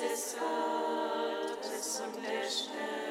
des Gottes und der Sterne.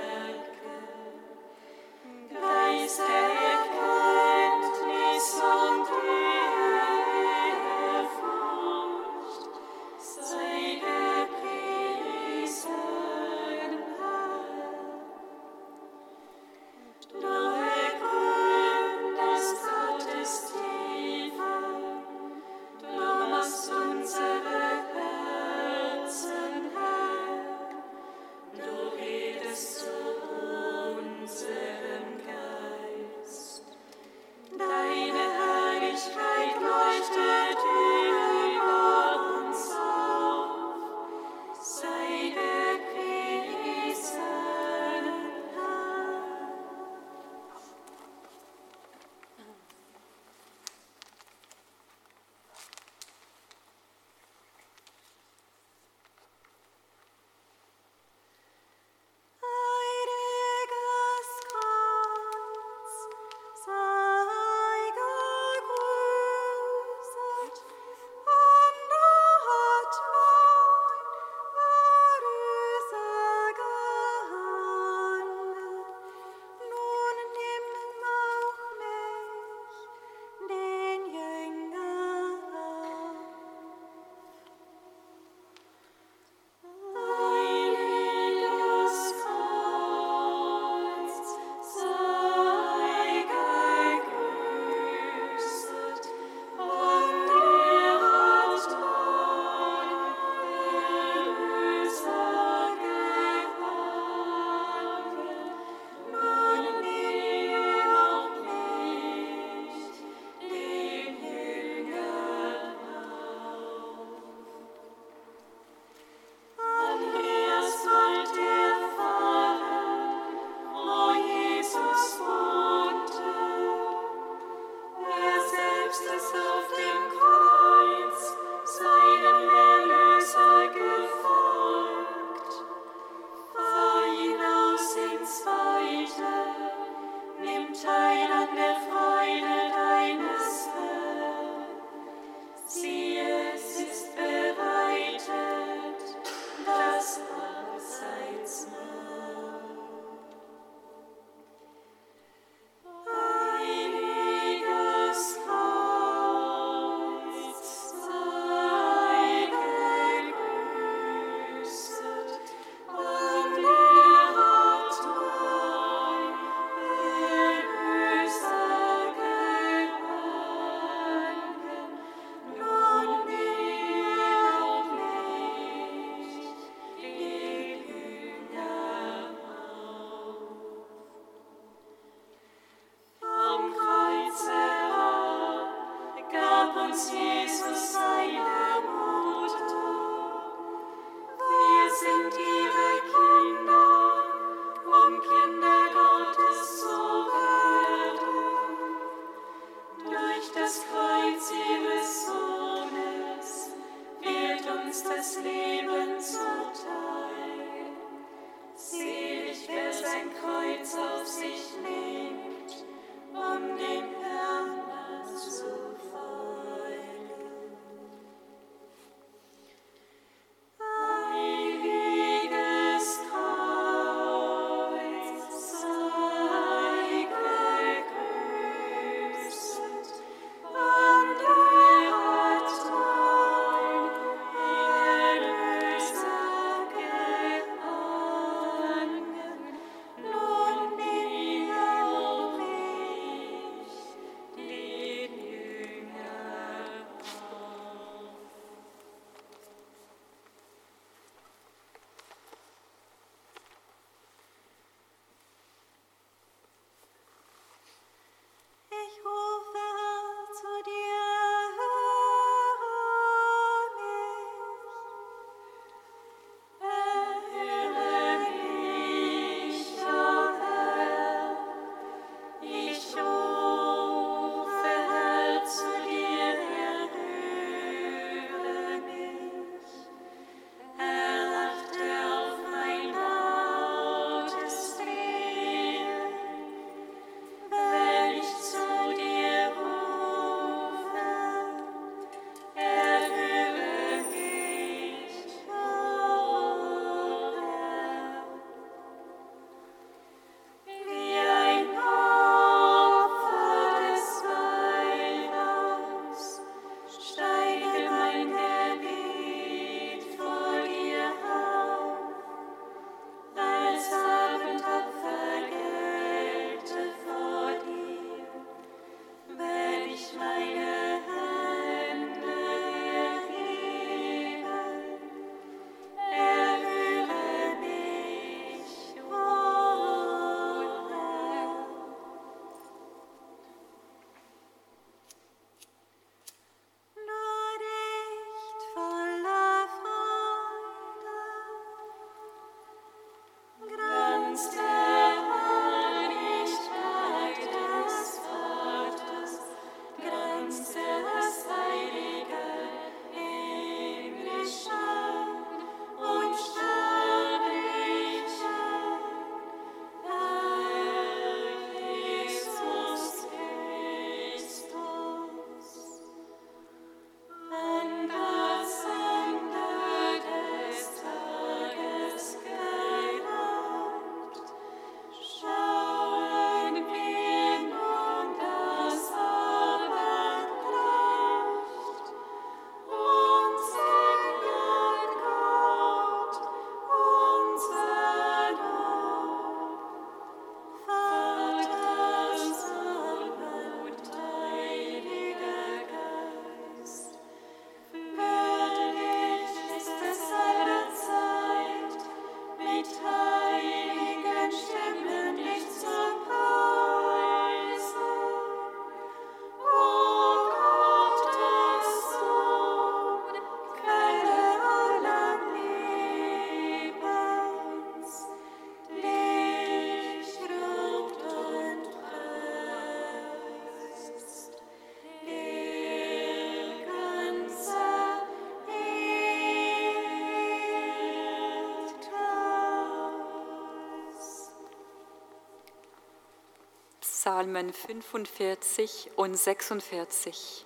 Psalmen 45 und 46.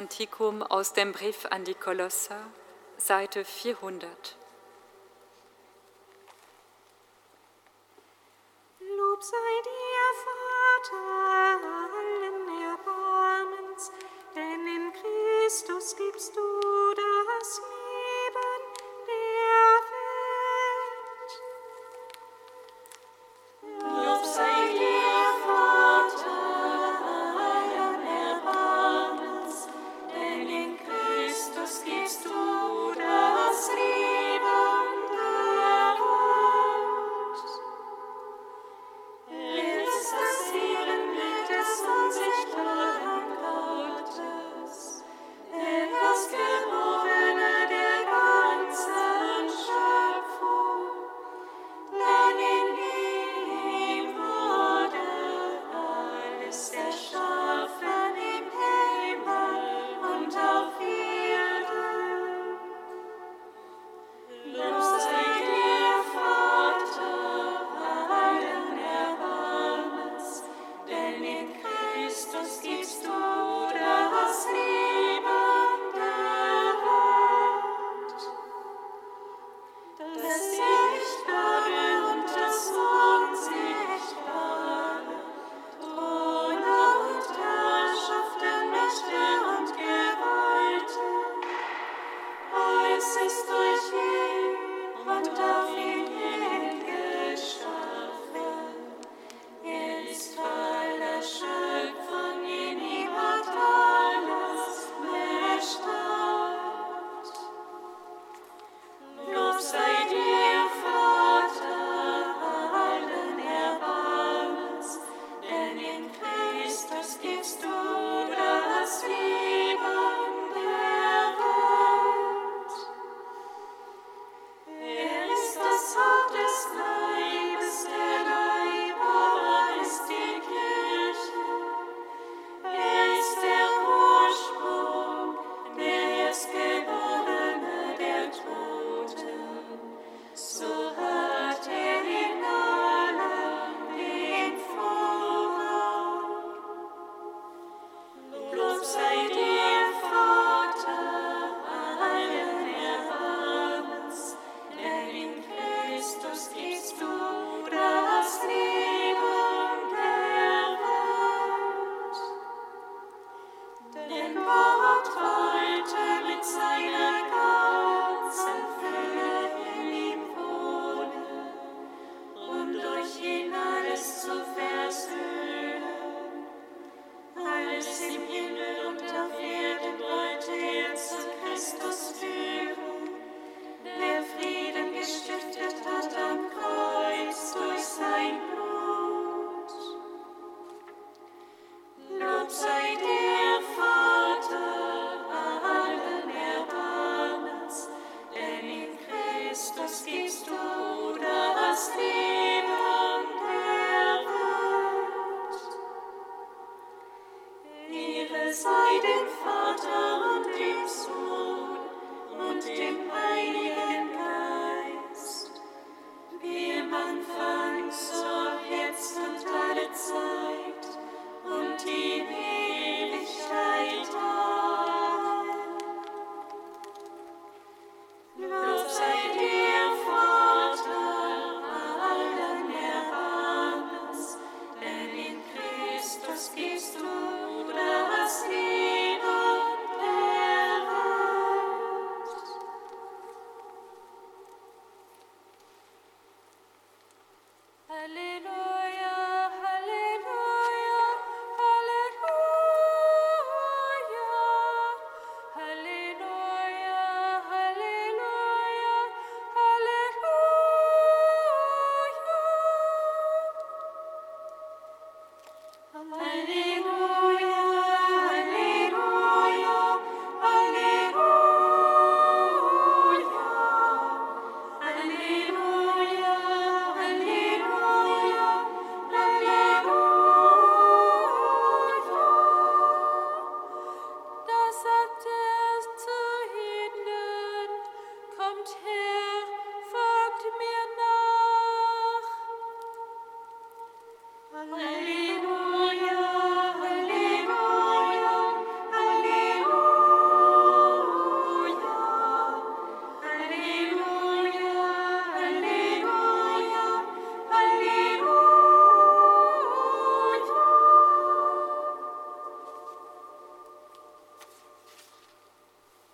Kantikum aus dem Brief an die Kolosser, Seite 400.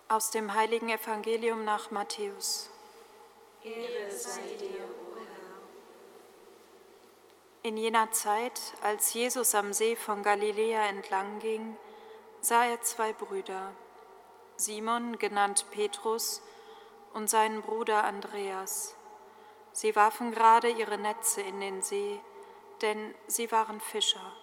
Aus dem heiligen Evangelium nach Matthäus. Ehre sei dir, o Herr. In jener Zeit, als Jesus am See von Galiläa entlang ging, sah er zwei Brüder, Simon, genannt Petrus, und seinen Bruder Andreas. Sie warfen gerade ihre Netze in den See, denn sie waren Fischer.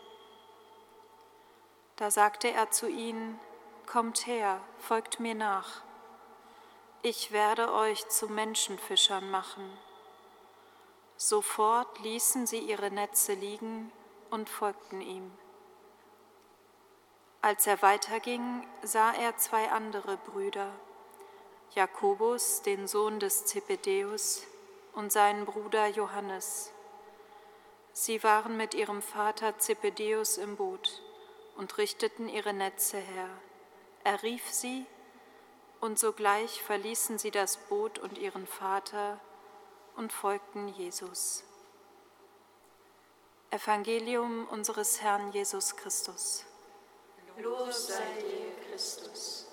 Da sagte er zu ihnen, Kommt her, folgt mir nach. Ich werde euch zu Menschenfischern machen. Sofort ließen sie ihre Netze liegen und folgten ihm. Als er weiterging, sah er zwei andere Brüder, Jakobus, den Sohn des Zebedeus, und seinen Bruder Johannes. Sie waren mit ihrem Vater Zebedeus im Boot und richteten ihre Netze her. Er rief sie, und sogleich verließen sie das Boot und ihren Vater und folgten Jesus. Evangelium unseres Herrn Jesus Christus. Lob sei dir, Christus.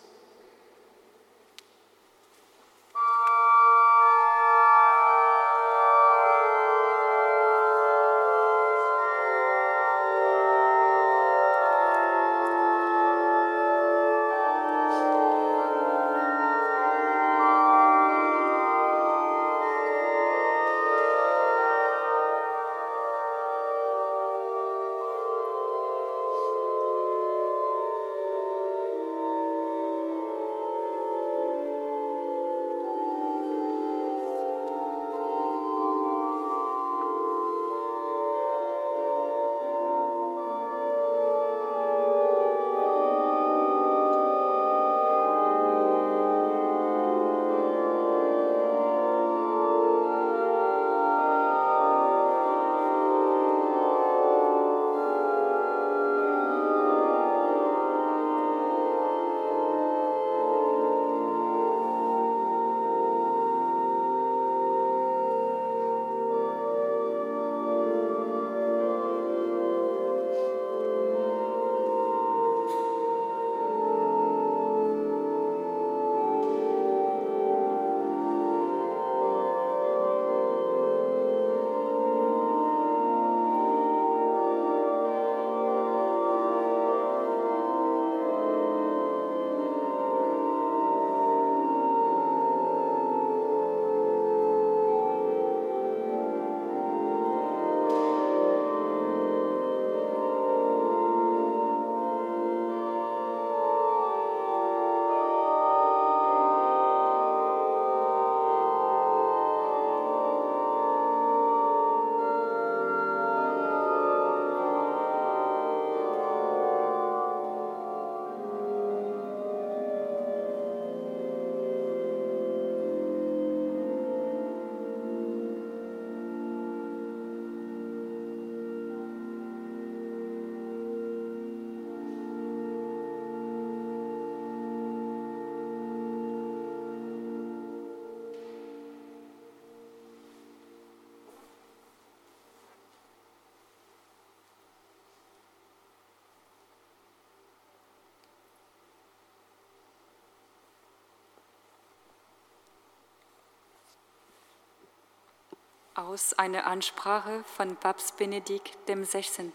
Aus einer Ansprache von Papst Benedikt XVI.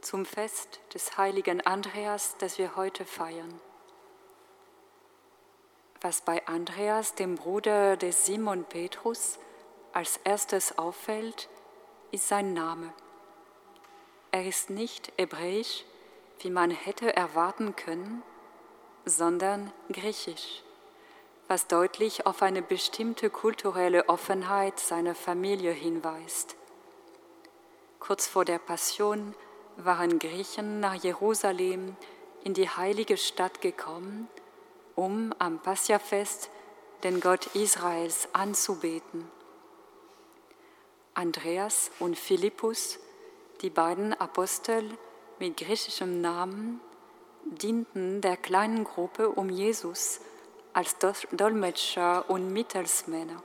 zum Fest des heiligen Andreas, das wir heute feiern. Was bei Andreas, dem Bruder des Simon Petrus, als erstes auffällt, ist sein Name. Er ist nicht hebräisch, wie man hätte erwarten können, sondern griechisch was deutlich auf eine bestimmte kulturelle Offenheit seiner Familie hinweist. Kurz vor der Passion waren Griechen nach Jerusalem in die heilige Stadt gekommen, um am Passiafest den Gott Israels anzubeten. Andreas und Philippus, die beiden Apostel mit griechischem Namen, dienten der kleinen Gruppe um Jesus als Dolmetscher und Mittelsmänner.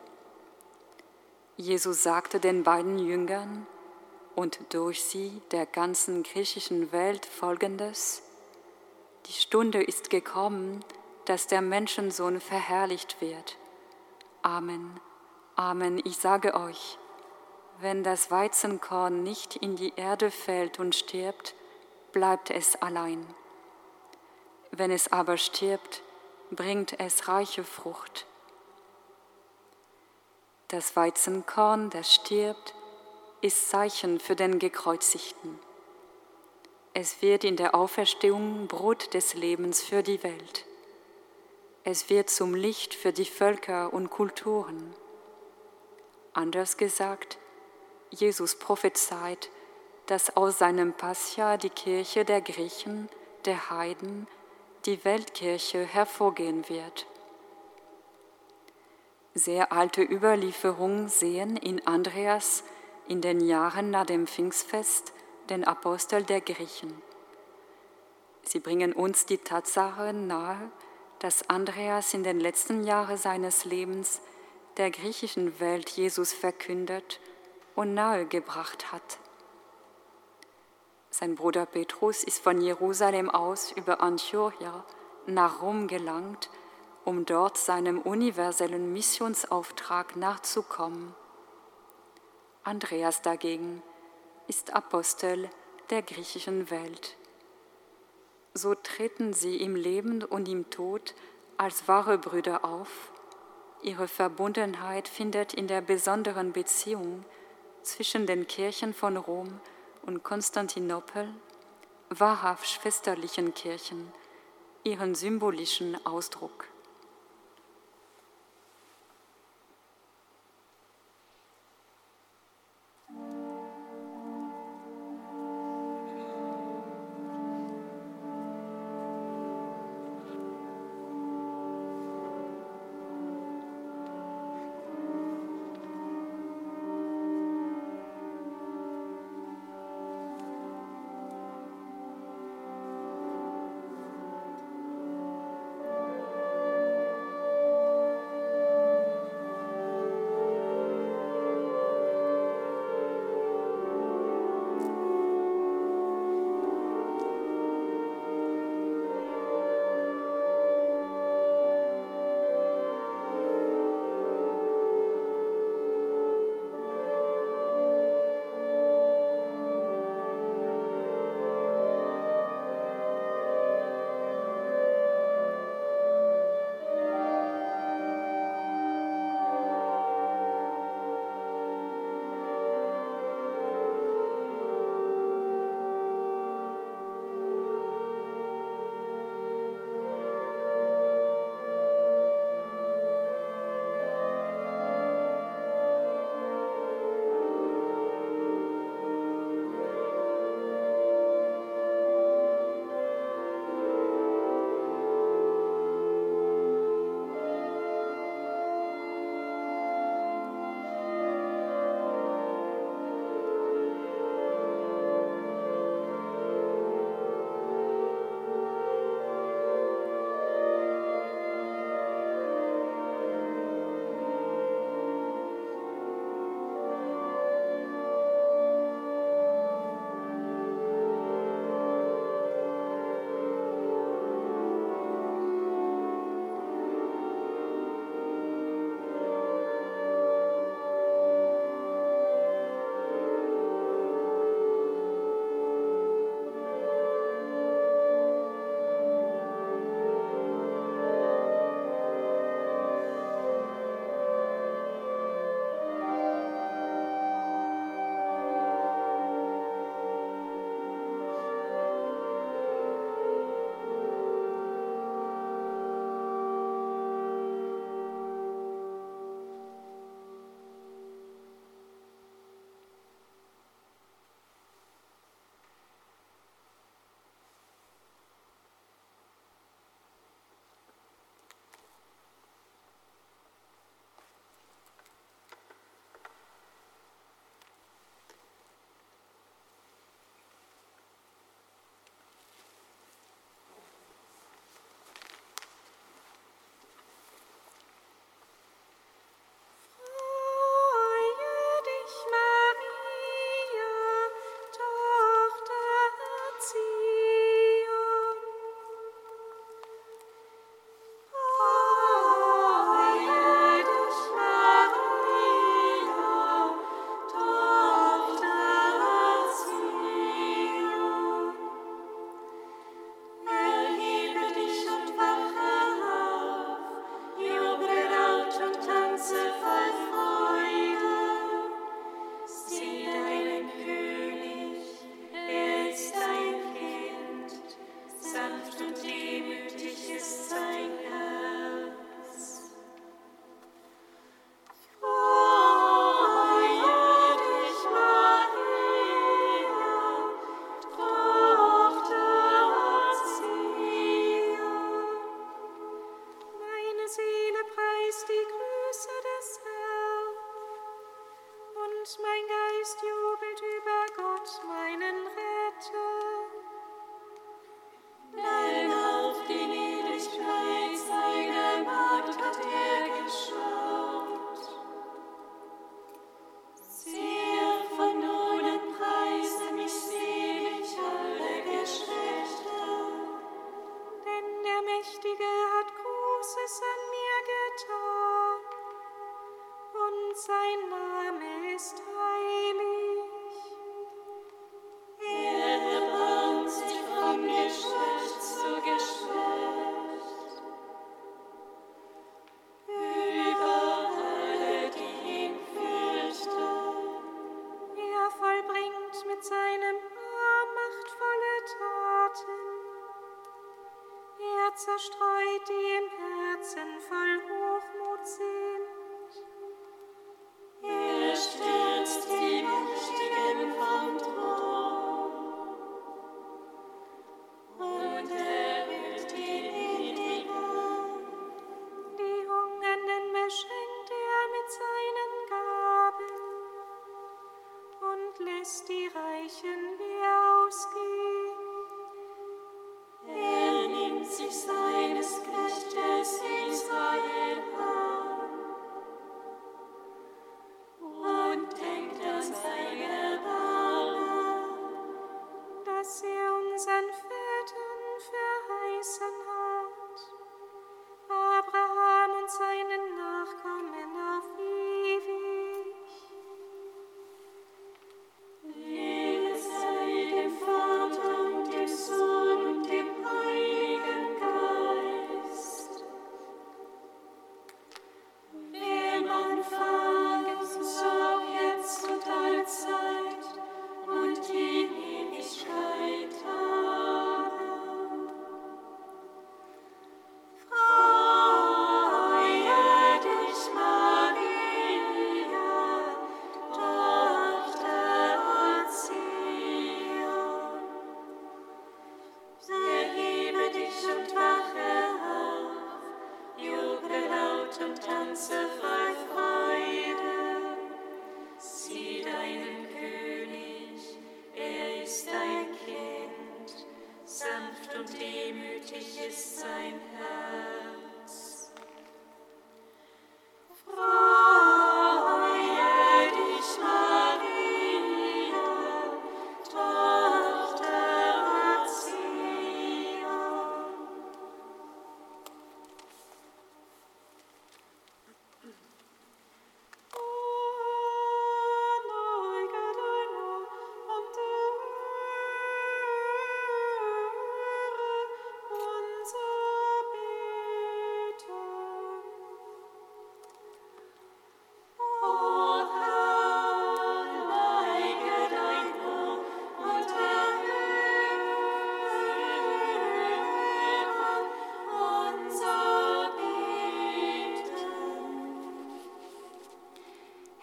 Jesus sagte den beiden Jüngern und durch sie der ganzen griechischen Welt folgendes, die Stunde ist gekommen, dass der Menschensohn verherrlicht wird. Amen. Amen, ich sage euch, wenn das Weizenkorn nicht in die Erde fällt und stirbt, bleibt es allein. Wenn es aber stirbt, bringt es reiche Frucht. Das Weizenkorn, das stirbt, ist Zeichen für den Gekreuzigten. Es wird in der Auferstehung Brot des Lebens für die Welt. Es wird zum Licht für die Völker und Kulturen. Anders gesagt, Jesus prophezeit, dass aus seinem Pascha die Kirche der Griechen, der Heiden, die Weltkirche hervorgehen wird. Sehr alte Überlieferungen sehen in Andreas in den Jahren nach dem Pfingstfest den Apostel der Griechen. Sie bringen uns die Tatsache nahe, dass Andreas in den letzten Jahren seines Lebens der griechischen Welt Jesus verkündet und nahegebracht hat. Sein Bruder Petrus ist von Jerusalem aus über Antiochia nach Rom gelangt, um dort seinem universellen Missionsauftrag nachzukommen. Andreas dagegen ist Apostel der griechischen Welt. So treten sie im Leben und im Tod als wahre Brüder auf. Ihre Verbundenheit findet in der besonderen Beziehung zwischen den Kirchen von Rom und Konstantinopel, wahrhaft schwesterlichen Kirchen, ihren symbolischen Ausdruck.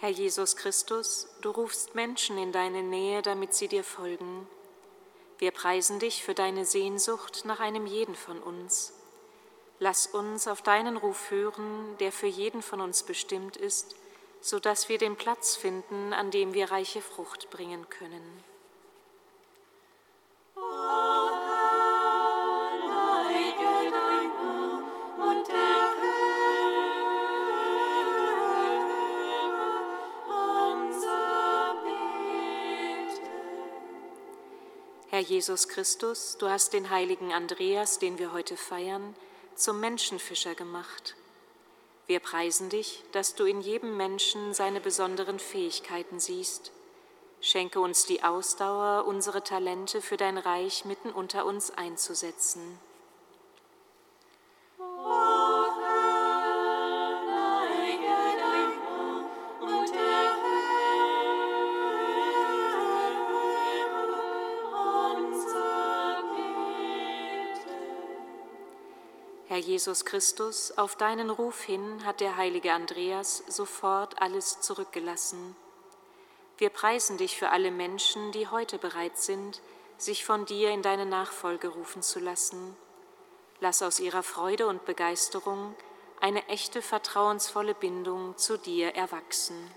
Herr Jesus Christus, du rufst Menschen in deine Nähe, damit sie dir folgen. Wir preisen dich für deine Sehnsucht nach einem jeden von uns. Lass uns auf deinen Ruf hören, der für jeden von uns bestimmt ist, so dass wir den Platz finden, an dem wir reiche Frucht bringen können. Jesus Christus, du hast den heiligen Andreas, den wir heute feiern, zum Menschenfischer gemacht. Wir preisen dich, dass du in jedem Menschen seine besonderen Fähigkeiten siehst. Schenke uns die Ausdauer, unsere Talente für dein Reich mitten unter uns einzusetzen. Herr Jesus Christus, auf deinen Ruf hin hat der heilige Andreas sofort alles zurückgelassen. Wir preisen dich für alle Menschen, die heute bereit sind, sich von dir in deine Nachfolge rufen zu lassen. Lass aus ihrer Freude und Begeisterung eine echte vertrauensvolle Bindung zu dir erwachsen.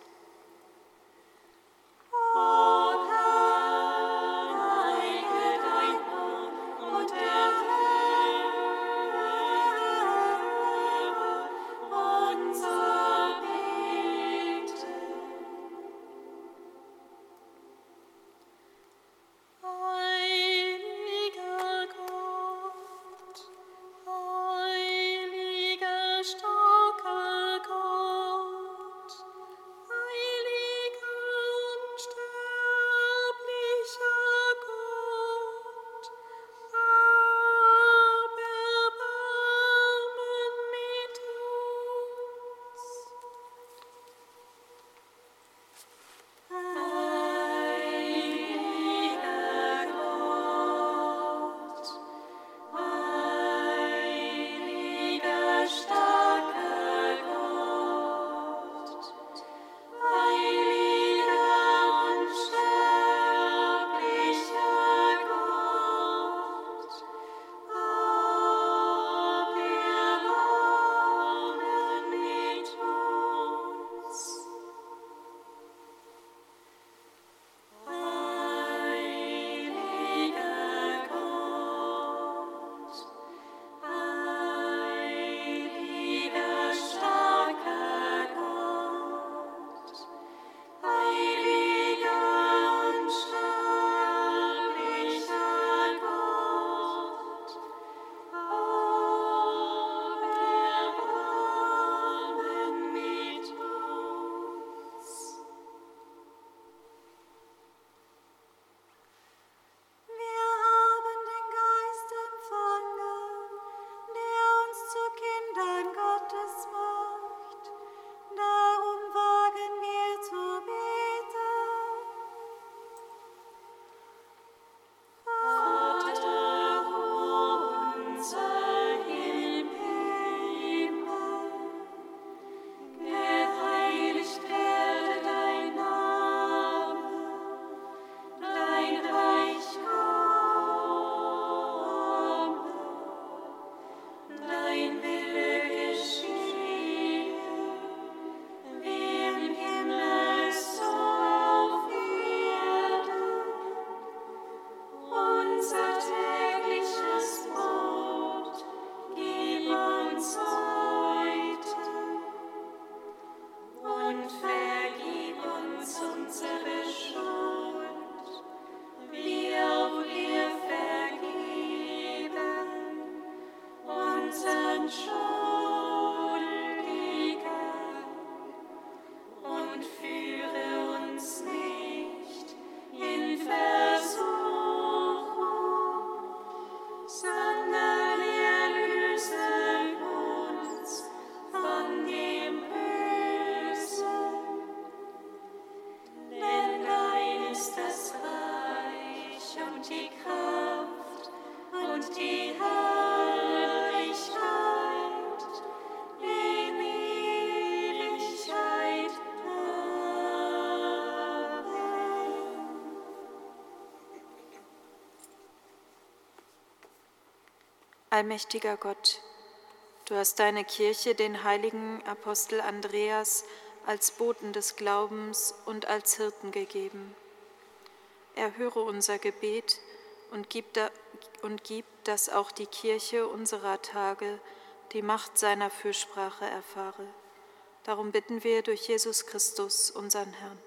Allmächtiger Gott, du hast deine Kirche den heiligen Apostel Andreas als Boten des Glaubens und als Hirten gegeben. Erhöre unser Gebet und gib, da, und gib, dass auch die Kirche unserer Tage die Macht seiner Fürsprache erfahre. Darum bitten wir durch Jesus Christus, unseren Herrn.